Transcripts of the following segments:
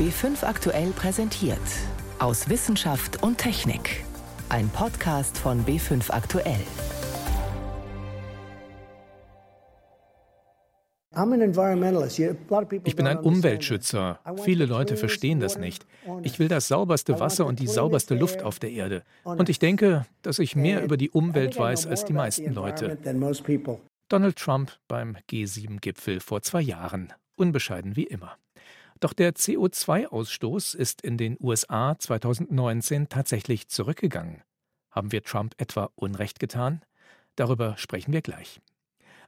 B5 aktuell präsentiert. Aus Wissenschaft und Technik. Ein Podcast von B5 aktuell. Ich bin ein Umweltschützer. Viele Leute verstehen das nicht. Ich will das sauberste Wasser und die sauberste Luft auf der Erde. Und ich denke, dass ich mehr über die Umwelt weiß als die meisten Leute. Donald Trump beim G7-Gipfel vor zwei Jahren. Unbescheiden wie immer. Doch der CO2-Ausstoß ist in den USA 2019 tatsächlich zurückgegangen. Haben wir Trump etwa Unrecht getan? Darüber sprechen wir gleich.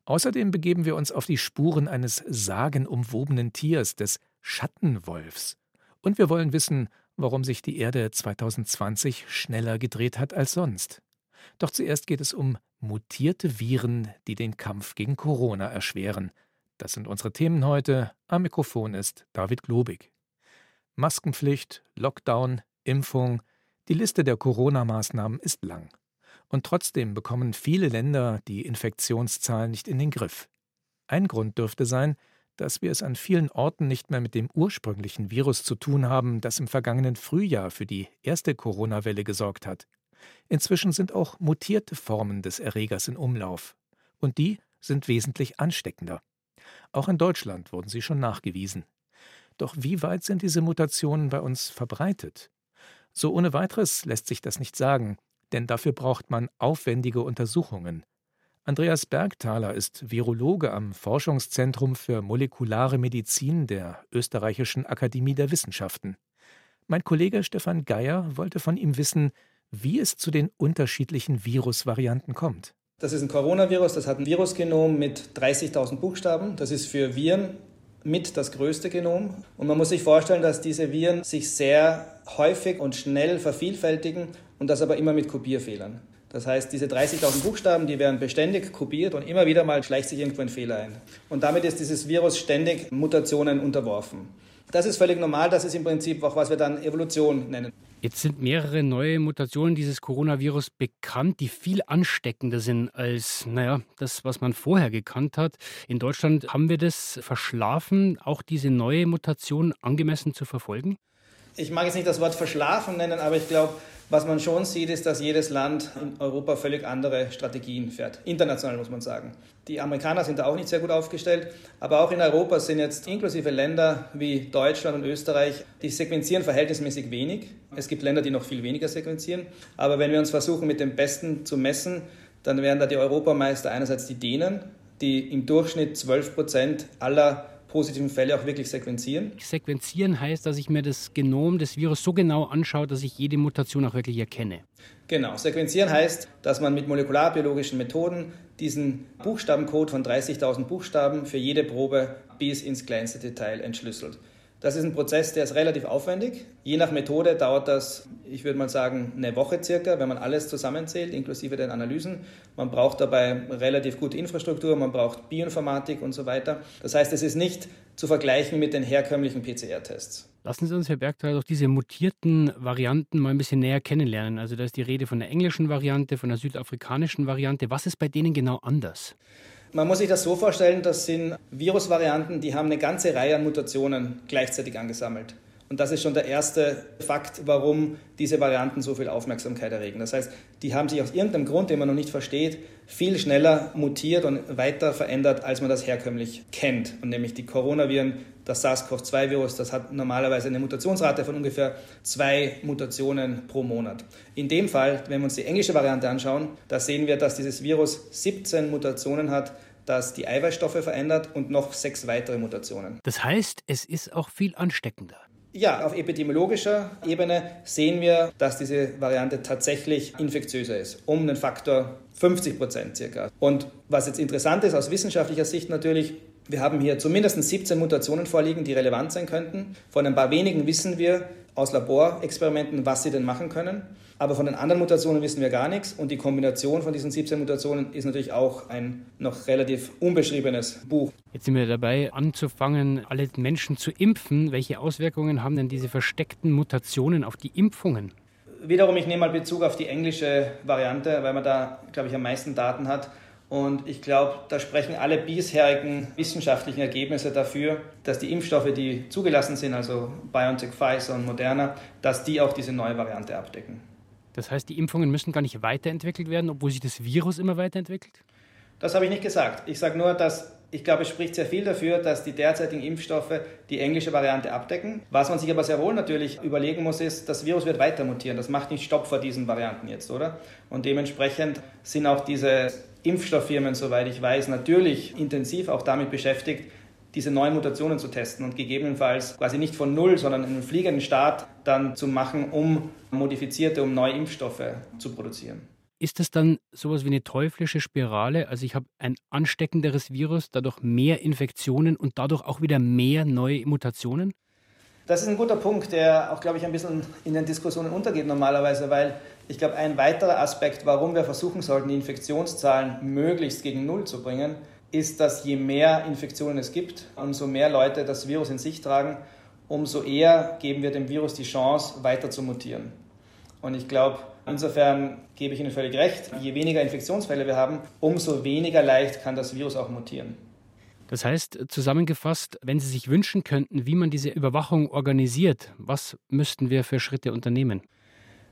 Außerdem begeben wir uns auf die Spuren eines sagenumwobenen Tiers, des Schattenwolfs. Und wir wollen wissen, warum sich die Erde 2020 schneller gedreht hat als sonst. Doch zuerst geht es um mutierte Viren, die den Kampf gegen Corona erschweren. Das sind unsere Themen heute. Am Mikrofon ist David Globig. Maskenpflicht, Lockdown, Impfung, die Liste der Corona-Maßnahmen ist lang. Und trotzdem bekommen viele Länder die Infektionszahlen nicht in den Griff. Ein Grund dürfte sein, dass wir es an vielen Orten nicht mehr mit dem ursprünglichen Virus zu tun haben, das im vergangenen Frühjahr für die erste Corona-Welle gesorgt hat. Inzwischen sind auch mutierte Formen des Erregers in Umlauf. Und die sind wesentlich ansteckender. Auch in Deutschland wurden sie schon nachgewiesen. Doch wie weit sind diese Mutationen bei uns verbreitet? So ohne weiteres lässt sich das nicht sagen, denn dafür braucht man aufwendige Untersuchungen. Andreas Bergthaler ist Virologe am Forschungszentrum für molekulare Medizin der Österreichischen Akademie der Wissenschaften. Mein Kollege Stefan Geier wollte von ihm wissen, wie es zu den unterschiedlichen Virusvarianten kommt. Das ist ein Coronavirus, das hat ein Virusgenom mit 30.000 Buchstaben. Das ist für Viren mit das größte Genom. Und man muss sich vorstellen, dass diese Viren sich sehr häufig und schnell vervielfältigen und das aber immer mit Kopierfehlern. Das heißt, diese 30.000 Buchstaben, die werden beständig kopiert und immer wieder mal schleicht sich irgendwo ein Fehler ein. Und damit ist dieses Virus ständig Mutationen unterworfen. Das ist völlig normal, das ist im Prinzip auch, was wir dann Evolution nennen. Jetzt sind mehrere neue Mutationen dieses Coronavirus bekannt, die viel ansteckender sind als, naja, das, was man vorher gekannt hat. In Deutschland haben wir das verschlafen, auch diese neue Mutation angemessen zu verfolgen? Ich mag jetzt nicht das Wort verschlafen nennen, aber ich glaube, was man schon sieht, ist, dass jedes Land in Europa völlig andere Strategien fährt. International muss man sagen. Die Amerikaner sind da auch nicht sehr gut aufgestellt, aber auch in Europa sind jetzt inklusive Länder wie Deutschland und Österreich, die sequenzieren verhältnismäßig wenig. Es gibt Länder, die noch viel weniger sequenzieren. Aber wenn wir uns versuchen, mit dem Besten zu messen, dann wären da die Europameister einerseits die Dänen, die im Durchschnitt 12 Prozent aller positiven Fälle auch wirklich sequenzieren. Sequenzieren heißt, dass ich mir das Genom des Virus so genau anschaue, dass ich jede Mutation auch wirklich erkenne. Genau, sequenzieren heißt, dass man mit molekularbiologischen Methoden diesen Buchstabencode von 30.000 Buchstaben für jede Probe bis ins kleinste Detail entschlüsselt. Das ist ein Prozess, der ist relativ aufwendig. Je nach Methode dauert das, ich würde mal sagen, eine Woche circa, wenn man alles zusammenzählt, inklusive den Analysen. Man braucht dabei relativ gute Infrastruktur, man braucht Bioinformatik und so weiter. Das heißt, es ist nicht zu vergleichen mit den herkömmlichen PCR-Tests. Lassen Sie uns, Herr Bergthal, doch diese mutierten Varianten mal ein bisschen näher kennenlernen. Also da ist die Rede von der englischen Variante, von der südafrikanischen Variante. Was ist bei denen genau anders? Man muss sich das so vorstellen, das sind Virusvarianten, die haben eine ganze Reihe an Mutationen gleichzeitig angesammelt. Und das ist schon der erste Fakt, warum diese Varianten so viel Aufmerksamkeit erregen. Das heißt, die haben sich aus irgendeinem Grund, den man noch nicht versteht, viel schneller mutiert und weiter verändert, als man das herkömmlich kennt. Und nämlich die Coronaviren, das SARS-CoV-2-Virus, das hat normalerweise eine Mutationsrate von ungefähr zwei Mutationen pro Monat. In dem Fall, wenn wir uns die englische Variante anschauen, da sehen wir, dass dieses Virus 17 Mutationen hat, das die Eiweißstoffe verändert und noch sechs weitere Mutationen. Das heißt, es ist auch viel ansteckender. Ja, auf epidemiologischer Ebene sehen wir, dass diese Variante tatsächlich infektiöser ist, um einen Faktor 50 Prozent circa. Und was jetzt interessant ist aus wissenschaftlicher Sicht natürlich, wir haben hier zumindest 17 Mutationen vorliegen, die relevant sein könnten. Von ein paar wenigen wissen wir aus Laborexperimenten, was sie denn machen können. Aber von den anderen Mutationen wissen wir gar nichts. Und die Kombination von diesen 17 Mutationen ist natürlich auch ein noch relativ unbeschriebenes Buch. Jetzt sind wir dabei, anzufangen, alle Menschen zu impfen. Welche Auswirkungen haben denn diese versteckten Mutationen auf die Impfungen? Wiederum, ich nehme mal Bezug auf die englische Variante, weil man da, glaube ich, am meisten Daten hat. Und ich glaube, da sprechen alle bisherigen wissenschaftlichen Ergebnisse dafür, dass die Impfstoffe, die zugelassen sind, also BioNTech, Pfizer und Moderna, dass die auch diese neue Variante abdecken. Das heißt, die Impfungen müssen gar nicht weiterentwickelt werden, obwohl sich das Virus immer weiterentwickelt? Das habe ich nicht gesagt. Ich sage nur, dass ich glaube, es spricht sehr viel dafür, dass die derzeitigen Impfstoffe die englische Variante abdecken. Was man sich aber sehr wohl natürlich überlegen muss, ist, das Virus wird weiter mutieren. Das macht nicht Stopp vor diesen Varianten jetzt, oder? Und dementsprechend sind auch diese Impfstofffirmen, soweit ich weiß, natürlich intensiv auch damit beschäftigt, diese neuen Mutationen zu testen und gegebenenfalls quasi nicht von Null, sondern einen fliegenden Start dann zu machen, um modifizierte, um neue Impfstoffe zu produzieren. Ist das dann sowas wie eine teuflische Spirale? Also ich habe ein ansteckenderes Virus, dadurch mehr Infektionen und dadurch auch wieder mehr neue Mutationen? Das ist ein guter Punkt, der auch, glaube ich, ein bisschen in den Diskussionen untergeht normalerweise, weil ich glaube, ein weiterer Aspekt, warum wir versuchen sollten, die Infektionszahlen möglichst gegen Null zu bringen, ist, dass je mehr Infektionen es gibt, umso mehr Leute das Virus in sich tragen, umso eher geben wir dem Virus die Chance, weiter zu mutieren. Und ich glaube, Insofern gebe ich Ihnen völlig recht, je weniger Infektionsfälle wir haben, umso weniger leicht kann das Virus auch mutieren. Das heißt, zusammengefasst, wenn Sie sich wünschen könnten, wie man diese Überwachung organisiert, was müssten wir für Schritte unternehmen?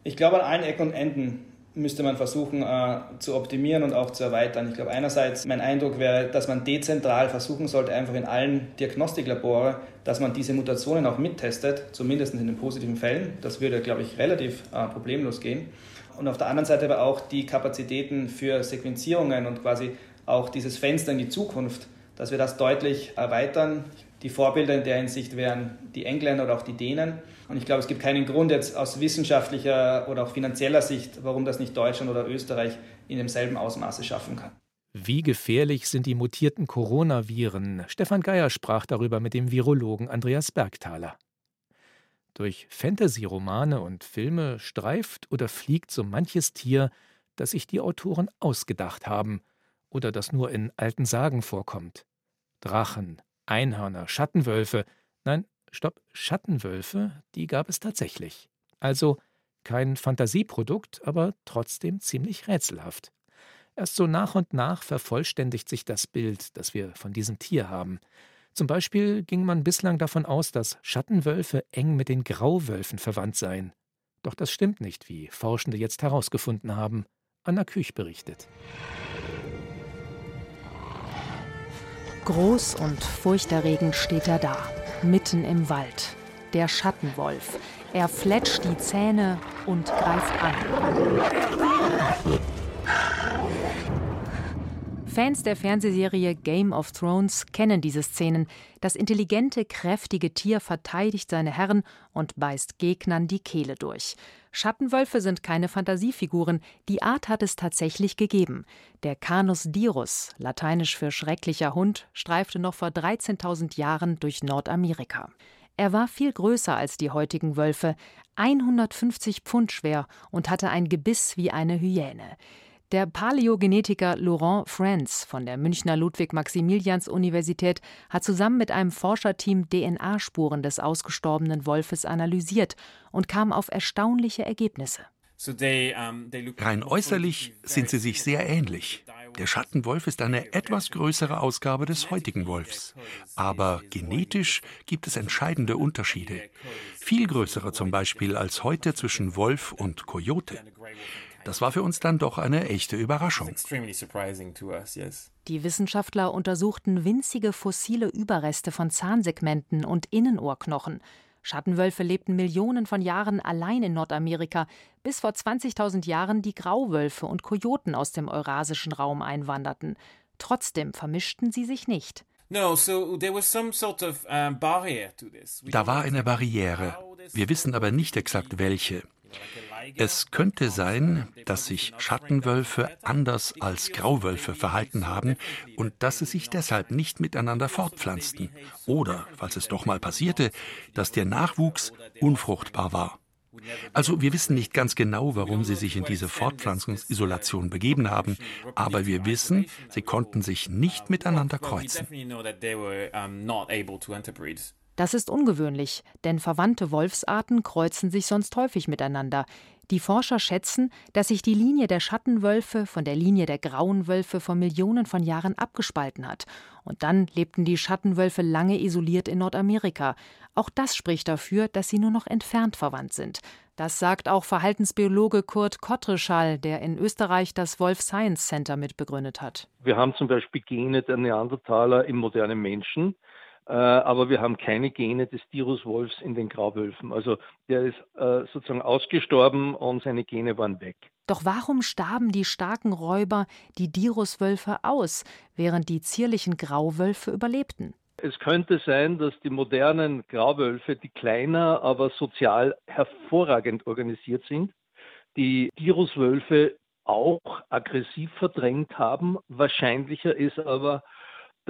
Ich glaube, an allen Ecken und Enden müsste man versuchen äh, zu optimieren und auch zu erweitern. Ich glaube, einerseits mein Eindruck wäre, dass man dezentral versuchen sollte, einfach in allen Diagnostiklabore, dass man diese Mutationen auch mittestet, zumindest in den positiven Fällen. Das würde, glaube ich, relativ äh, problemlos gehen. Und auf der anderen Seite aber auch die Kapazitäten für Sequenzierungen und quasi auch dieses Fenster in die Zukunft, dass wir das deutlich erweitern. Die Vorbilder in der Hinsicht wären die Engländer oder auch die Dänen. Und ich glaube, es gibt keinen Grund jetzt aus wissenschaftlicher oder auch finanzieller Sicht, warum das nicht Deutschland oder Österreich in demselben Ausmaße schaffen kann. Wie gefährlich sind die mutierten Coronaviren? Stefan Geier sprach darüber mit dem Virologen Andreas Bergthaler. Durch Fantasy-Romane und Filme streift oder fliegt so manches Tier, das sich die Autoren ausgedacht haben oder das nur in alten Sagen vorkommt. Drachen, Einhörner, Schattenwölfe, nein, stopp, Schattenwölfe, die gab es tatsächlich. Also kein Fantasieprodukt, aber trotzdem ziemlich rätselhaft. Erst so nach und nach vervollständigt sich das Bild, das wir von diesem Tier haben. Zum Beispiel ging man bislang davon aus, dass Schattenwölfe eng mit den Grauwölfen verwandt seien. Doch das stimmt nicht, wie Forschende jetzt herausgefunden haben. Anna Küch berichtet. Groß und furchterregend steht er da, mitten im Wald. Der Schattenwolf. Er fletscht die Zähne und greift an. Fans der Fernsehserie Game of Thrones kennen diese Szenen. Das intelligente, kräftige Tier verteidigt seine Herren und beißt Gegnern die Kehle durch. Schattenwölfe sind keine Fantasiefiguren, die Art hat es tatsächlich gegeben. Der Canus dirus, lateinisch für schrecklicher Hund, streifte noch vor 13.000 Jahren durch Nordamerika. Er war viel größer als die heutigen Wölfe, 150 Pfund schwer und hatte ein Gebiss wie eine Hyäne. Der Paläogenetiker Laurent Franz von der Münchner Ludwig-Maximilians-Universität hat zusammen mit einem Forscherteam DNA-Spuren des ausgestorbenen Wolfes analysiert und kam auf erstaunliche Ergebnisse. Rein äußerlich sind sie sich sehr ähnlich. Der Schattenwolf ist eine etwas größere Ausgabe des heutigen Wolfs. Aber genetisch gibt es entscheidende Unterschiede. Viel größere zum Beispiel als heute zwischen Wolf und Kojote. Das war für uns dann doch eine echte Überraschung. Die Wissenschaftler untersuchten winzige fossile Überreste von Zahnsegmenten und Innenohrknochen. Schattenwölfe lebten Millionen von Jahren allein in Nordamerika, bis vor 20.000 Jahren die Grauwölfe und Kojoten aus dem eurasischen Raum einwanderten. Trotzdem vermischten sie sich nicht. Da war eine Barriere. Wir wissen aber nicht exakt welche. Es könnte sein, dass sich Schattenwölfe anders als Grauwölfe verhalten haben und dass sie sich deshalb nicht miteinander fortpflanzten. Oder, falls es doch mal passierte, dass der Nachwuchs unfruchtbar war. Also wir wissen nicht ganz genau, warum sie sich in diese Fortpflanzungsisolation begeben haben, aber wir wissen, sie konnten sich nicht miteinander kreuzen. Das ist ungewöhnlich, denn verwandte Wolfsarten kreuzen sich sonst häufig miteinander. Die Forscher schätzen, dass sich die Linie der Schattenwölfe von der Linie der grauen Wölfe vor Millionen von Jahren abgespalten hat. Und dann lebten die Schattenwölfe lange isoliert in Nordamerika. Auch das spricht dafür, dass sie nur noch entfernt verwandt sind. Das sagt auch Verhaltensbiologe Kurt Kottreschall, der in Österreich das Wolf Science Center mitbegründet hat. Wir haben zum Beispiel Gene der Neandertaler im modernen Menschen. Äh, aber wir haben keine Gene des Diruswolfs in den Grauwölfen. Also der ist äh, sozusagen ausgestorben und seine Gene waren weg. Doch warum starben die starken Räuber, die Diruswölfe, aus, während die zierlichen Grauwölfe überlebten? Es könnte sein, dass die modernen Grauwölfe, die kleiner, aber sozial hervorragend organisiert sind, die Diruswölfe auch aggressiv verdrängt haben. Wahrscheinlicher ist aber,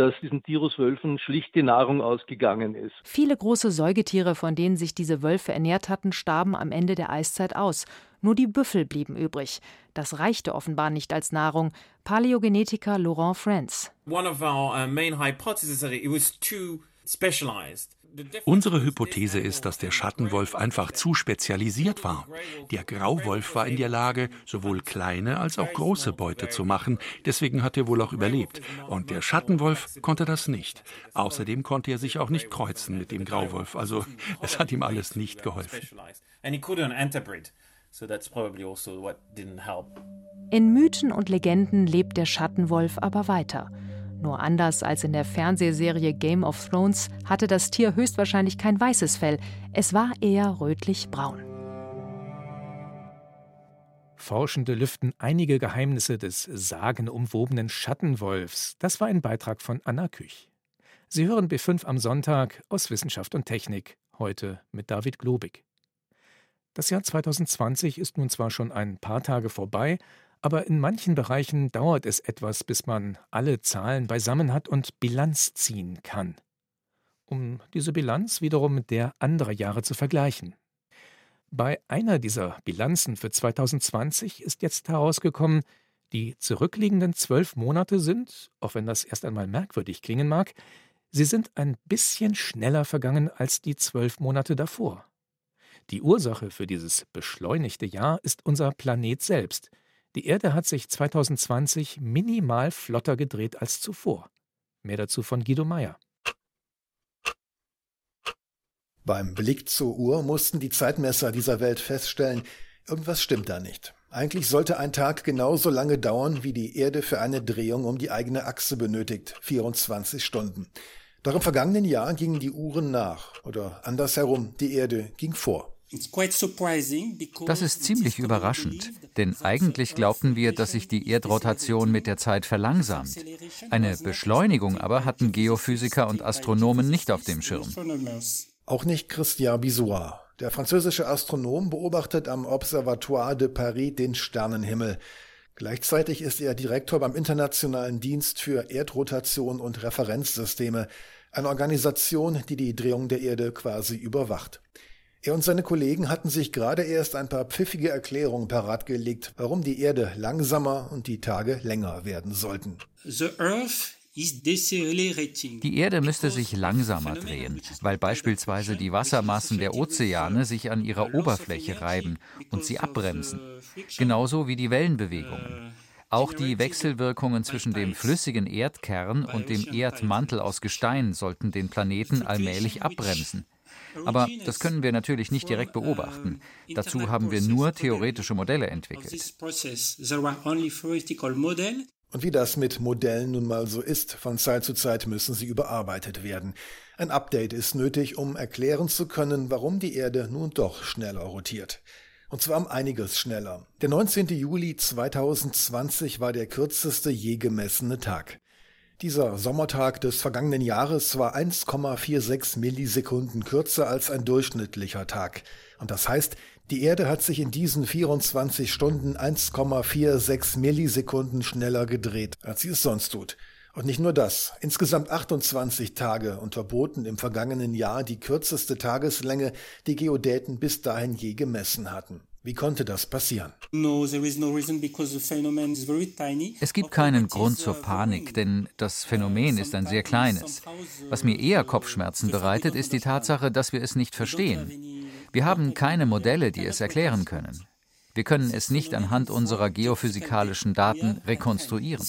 dass diesen Tiruswölfen schlicht die Nahrung ausgegangen ist. Viele große Säugetiere, von denen sich diese Wölfe ernährt hatten, starben am Ende der Eiszeit aus. Nur die Büffel blieben übrig. Das reichte offenbar nicht als Nahrung. Paläogenetiker Laurent Franz. One of our uh, main hypotheses is that it was too specialized. Unsere Hypothese ist, dass der Schattenwolf einfach zu spezialisiert war. Der Grauwolf war in der Lage, sowohl kleine als auch große Beute zu machen, deswegen hat er wohl auch überlebt. Und der Schattenwolf konnte das nicht. Außerdem konnte er sich auch nicht kreuzen mit dem Grauwolf, also es hat ihm alles nicht geholfen. Also in Mythen und Legenden lebt der Schattenwolf aber weiter. Nur anders als in der Fernsehserie Game of Thrones hatte das Tier höchstwahrscheinlich kein weißes Fell, es war eher rötlich-braun. Forschende lüften einige Geheimnisse des sagenumwobenen Schattenwolfs. Das war ein Beitrag von Anna Küch. Sie hören B5 am Sonntag aus Wissenschaft und Technik, heute mit David Globig. Das Jahr 2020 ist nun zwar schon ein paar Tage vorbei, aber in manchen Bereichen dauert es etwas, bis man alle Zahlen beisammen hat und Bilanz ziehen kann, um diese Bilanz wiederum mit der anderer Jahre zu vergleichen. Bei einer dieser Bilanzen für 2020 ist jetzt herausgekommen, die zurückliegenden zwölf Monate sind, auch wenn das erst einmal merkwürdig klingen mag, sie sind ein bisschen schneller vergangen als die zwölf Monate davor. Die Ursache für dieses beschleunigte Jahr ist unser Planet selbst, die Erde hat sich 2020 minimal flotter gedreht als zuvor. Mehr dazu von Guido Meyer. Beim Blick zur Uhr mussten die Zeitmesser dieser Welt feststellen, irgendwas stimmt da nicht. Eigentlich sollte ein Tag genauso lange dauern, wie die Erde für eine Drehung um die eigene Achse benötigt, 24 Stunden. Doch im vergangenen Jahr gingen die Uhren nach, oder andersherum, die Erde ging vor. Das ist ziemlich überraschend, denn eigentlich glaubten wir, dass sich die Erdrotation mit der Zeit verlangsamt. Eine Beschleunigung aber hatten Geophysiker und Astronomen nicht auf dem Schirm. Auch nicht Christian Bisoir. Der französische Astronom beobachtet am Observatoire de Paris den Sternenhimmel. Gleichzeitig ist er Direktor beim Internationalen Dienst für Erdrotation und Referenzsysteme, eine Organisation, die die Drehung der Erde quasi überwacht. Er und seine Kollegen hatten sich gerade erst ein paar pfiffige Erklärungen parat gelegt, warum die Erde langsamer und die Tage länger werden sollten. Die Erde müsste sich langsamer drehen, weil beispielsweise die Wassermassen der Ozeane sich an ihrer Oberfläche reiben und sie abbremsen, genauso wie die Wellenbewegungen. Auch die Wechselwirkungen zwischen dem flüssigen Erdkern und dem Erdmantel aus Gestein sollten den Planeten allmählich abbremsen. Aber das können wir natürlich nicht direkt beobachten. Dazu haben wir nur theoretische Modelle entwickelt. Und wie das mit Modellen nun mal so ist, von Zeit zu Zeit müssen sie überarbeitet werden. Ein Update ist nötig, um erklären zu können, warum die Erde nun doch schneller rotiert. Und zwar um einiges schneller. Der 19. Juli 2020 war der kürzeste je gemessene Tag. Dieser Sommertag des vergangenen Jahres war 1,46 Millisekunden kürzer als ein durchschnittlicher Tag. Und das heißt, die Erde hat sich in diesen 24 Stunden 1,46 Millisekunden schneller gedreht, als sie es sonst tut. Und nicht nur das. Insgesamt 28 Tage unterboten im vergangenen Jahr die kürzeste Tageslänge, die Geodäten bis dahin je gemessen hatten. Wie konnte das passieren? Es gibt keinen Grund zur Panik, denn das Phänomen ist ein sehr kleines. Was mir eher Kopfschmerzen bereitet, ist die Tatsache, dass wir es nicht verstehen. Wir haben keine Modelle, die es erklären können. Wir können es nicht anhand unserer geophysikalischen Daten rekonstruieren.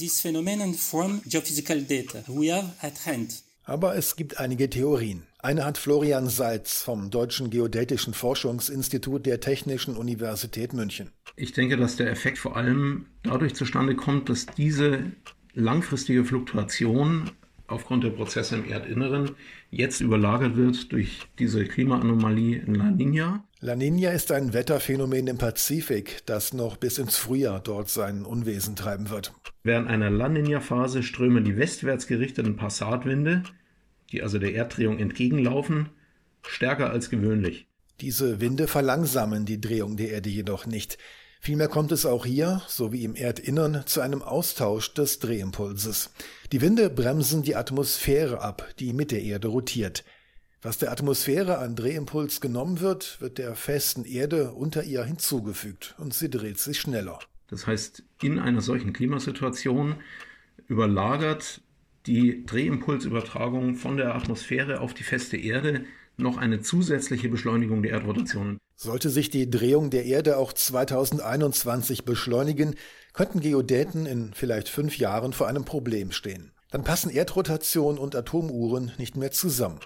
Aber es gibt einige Theorien. Eine hat Florian Seitz vom Deutschen Geodätischen Forschungsinstitut der Technischen Universität München. Ich denke, dass der Effekt vor allem dadurch zustande kommt, dass diese langfristige Fluktuation aufgrund der Prozesse im Erdinneren jetzt überlagert wird durch diese Klimaanomalie in La Nina. La Nina ist ein Wetterphänomen im Pazifik, das noch bis ins Frühjahr dort sein Unwesen treiben wird. Während einer La Nina-Phase strömen die westwärts gerichteten Passatwinde die also der Erddrehung entgegenlaufen, stärker als gewöhnlich. Diese Winde verlangsamen die Drehung der Erde jedoch nicht. Vielmehr kommt es auch hier, so wie im Erdinnern, zu einem Austausch des Drehimpulses. Die Winde bremsen die Atmosphäre ab, die mit der Erde rotiert. Was der Atmosphäre an Drehimpuls genommen wird, wird der festen Erde unter ihr hinzugefügt und sie dreht sich schneller. Das heißt, in einer solchen Klimasituation überlagert die Drehimpulsübertragung von der Atmosphäre auf die feste Erde noch eine zusätzliche Beschleunigung der Erdrotation. Sollte sich die Drehung der Erde auch 2021 beschleunigen, könnten Geodäten in vielleicht fünf Jahren vor einem Problem stehen. Dann passen Erdrotation und Atomuhren nicht mehr zusammen.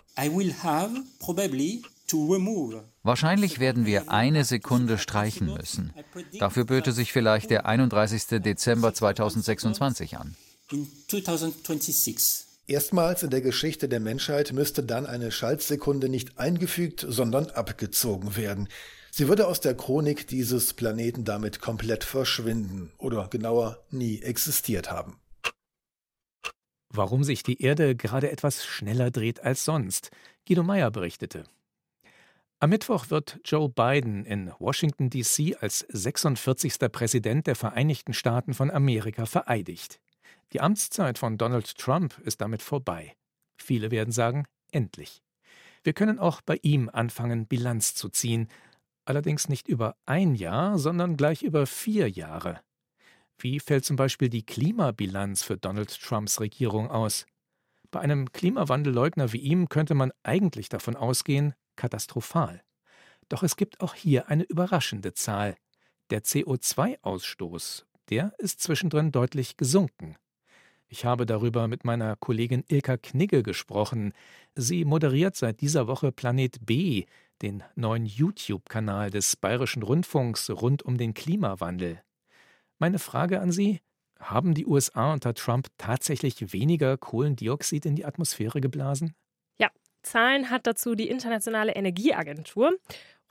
Wahrscheinlich werden wir eine Sekunde streichen müssen. Dafür böte sich vielleicht der 31. Dezember 2026 an in 2026. Erstmals in der Geschichte der Menschheit müsste dann eine Schaltsekunde nicht eingefügt, sondern abgezogen werden. Sie würde aus der Chronik dieses Planeten damit komplett verschwinden oder genauer nie existiert haben. Warum sich die Erde gerade etwas schneller dreht als sonst, Guido Meyer berichtete. Am Mittwoch wird Joe Biden in Washington, D.C. als 46. Präsident der Vereinigten Staaten von Amerika vereidigt. Die Amtszeit von Donald Trump ist damit vorbei. Viele werden sagen, endlich. Wir können auch bei ihm anfangen, Bilanz zu ziehen, allerdings nicht über ein Jahr, sondern gleich über vier Jahre. Wie fällt zum Beispiel die Klimabilanz für Donald Trumps Regierung aus? Bei einem Klimawandelleugner wie ihm könnte man eigentlich davon ausgehen, katastrophal. Doch es gibt auch hier eine überraschende Zahl. Der CO2-Ausstoß, der ist zwischendrin deutlich gesunken. Ich habe darüber mit meiner Kollegin Ilka Knigge gesprochen. Sie moderiert seit dieser Woche Planet B, den neuen YouTube-Kanal des Bayerischen Rundfunks rund um den Klimawandel. Meine Frage an Sie: Haben die USA unter Trump tatsächlich weniger Kohlendioxid in die Atmosphäre geblasen? Ja, Zahlen hat dazu die Internationale Energieagentur.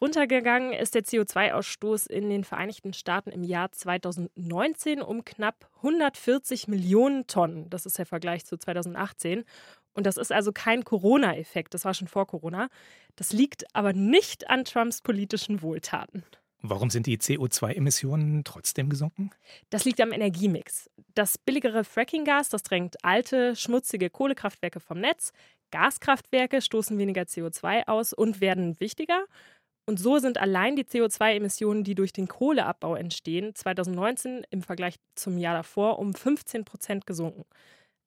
Runtergegangen ist der CO2-Ausstoß in den Vereinigten Staaten im Jahr 2019 um knapp 140 Millionen Tonnen. Das ist der Vergleich zu 2018. Und das ist also kein Corona-Effekt, das war schon vor Corona. Das liegt aber nicht an Trumps politischen Wohltaten. Warum sind die CO2-Emissionen trotzdem gesunken? Das liegt am Energiemix. Das billigere Fracking-Gas, das drängt alte, schmutzige Kohlekraftwerke vom Netz. Gaskraftwerke stoßen weniger CO2 aus und werden wichtiger. Und so sind allein die CO2-Emissionen, die durch den Kohleabbau entstehen, 2019 im Vergleich zum Jahr davor um 15 Prozent gesunken.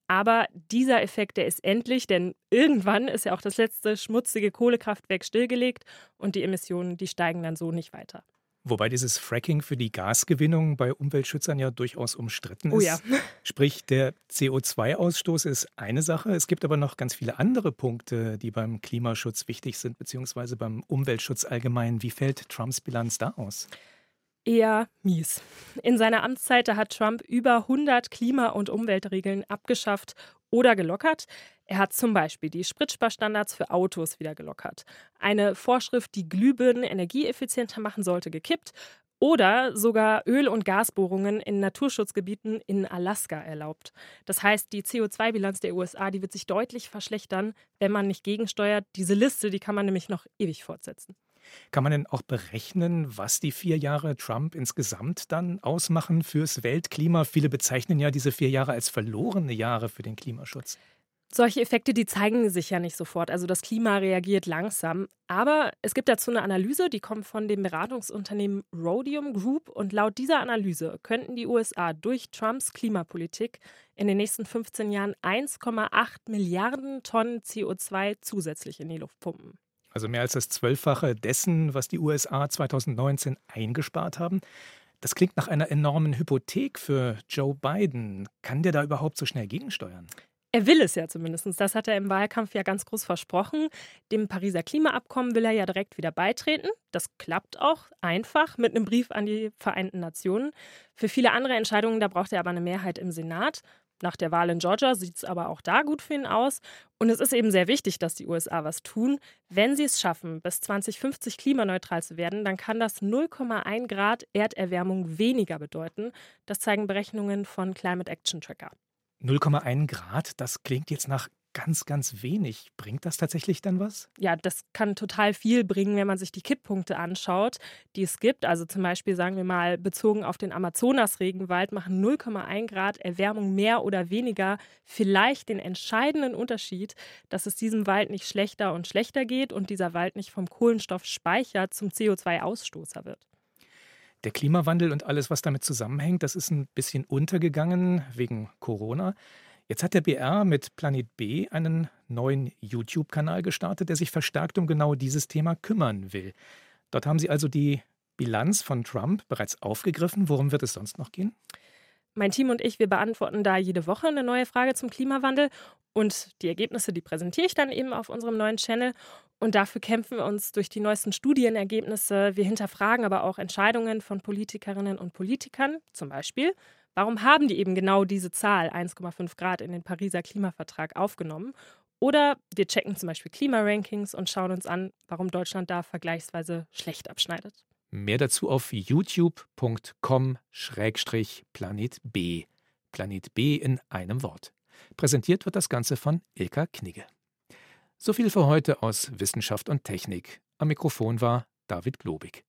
Aber dieser Effekt, der ist endlich, denn irgendwann ist ja auch das letzte schmutzige Kohlekraftwerk stillgelegt und die Emissionen, die steigen dann so nicht weiter. Wobei dieses Fracking für die Gasgewinnung bei Umweltschützern ja durchaus umstritten ist. Oh ja. Sprich, der CO2-Ausstoß ist eine Sache. Es gibt aber noch ganz viele andere Punkte, die beim Klimaschutz wichtig sind, beziehungsweise beim Umweltschutz allgemein. Wie fällt Trumps Bilanz da aus? eher mies. In seiner Amtszeit hat Trump über 100 Klima- und Umweltregeln abgeschafft oder gelockert. Er hat zum Beispiel die Spritsparstandards für Autos wieder gelockert. Eine Vorschrift, die Glühbirnen energieeffizienter machen sollte, gekippt. Oder sogar Öl- und Gasbohrungen in Naturschutzgebieten in Alaska erlaubt. Das heißt, die CO2-Bilanz der USA, die wird sich deutlich verschlechtern, wenn man nicht gegensteuert. Diese Liste, die kann man nämlich noch ewig fortsetzen. Kann man denn auch berechnen, was die vier Jahre Trump insgesamt dann ausmachen fürs Weltklima? Viele bezeichnen ja diese vier Jahre als verlorene Jahre für den Klimaschutz. Solche Effekte, die zeigen sich ja nicht sofort. Also das Klima reagiert langsam. Aber es gibt dazu eine Analyse, die kommt von dem Beratungsunternehmen Rhodium Group. Und laut dieser Analyse könnten die USA durch Trumps Klimapolitik in den nächsten 15 Jahren 1,8 Milliarden Tonnen CO2 zusätzlich in die Luft pumpen. Also mehr als das Zwölffache dessen, was die USA 2019 eingespart haben. Das klingt nach einer enormen Hypothek für Joe Biden. Kann der da überhaupt so schnell gegensteuern? Er will es ja zumindest. Das hat er im Wahlkampf ja ganz groß versprochen. Dem Pariser Klimaabkommen will er ja direkt wieder beitreten. Das klappt auch einfach mit einem Brief an die Vereinten Nationen. Für viele andere Entscheidungen, da braucht er aber eine Mehrheit im Senat. Nach der Wahl in Georgia sieht es aber auch da gut für ihn aus. Und es ist eben sehr wichtig, dass die USA was tun. Wenn sie es schaffen, bis 2050 klimaneutral zu werden, dann kann das 0,1 Grad Erderwärmung weniger bedeuten. Das zeigen Berechnungen von Climate Action Tracker. 0,1 Grad, das klingt jetzt nach ganz, ganz wenig. Bringt das tatsächlich dann was? Ja, das kann total viel bringen, wenn man sich die Kipppunkte anschaut, die es gibt. Also zum Beispiel, sagen wir mal, bezogen auf den Amazonas-Regenwald machen 0,1 Grad Erwärmung mehr oder weniger vielleicht den entscheidenden Unterschied, dass es diesem Wald nicht schlechter und schlechter geht und dieser Wald nicht vom Kohlenstoffspeicher zum CO2-Ausstoßer wird. Der Klimawandel und alles, was damit zusammenhängt, das ist ein bisschen untergegangen wegen Corona. Jetzt hat der BR mit Planet B einen neuen YouTube-Kanal gestartet, der sich verstärkt um genau dieses Thema kümmern will. Dort haben Sie also die Bilanz von Trump bereits aufgegriffen. Worum wird es sonst noch gehen? Mein Team und ich, wir beantworten da jede Woche eine neue Frage zum Klimawandel und die Ergebnisse, die präsentiere ich dann eben auf unserem neuen Channel. Und dafür kämpfen wir uns durch die neuesten Studienergebnisse. Wir hinterfragen aber auch Entscheidungen von Politikerinnen und Politikern. Zum Beispiel, warum haben die eben genau diese Zahl 1,5 Grad in den Pariser Klimavertrag aufgenommen? Oder wir checken zum Beispiel Klimarankings und schauen uns an, warum Deutschland da vergleichsweise schlecht abschneidet. Mehr dazu auf youtube.com-planet B. Planet B in einem Wort. Präsentiert wird das Ganze von Ilka Knigge. So viel für heute aus Wissenschaft und Technik. Am Mikrofon war David Globig.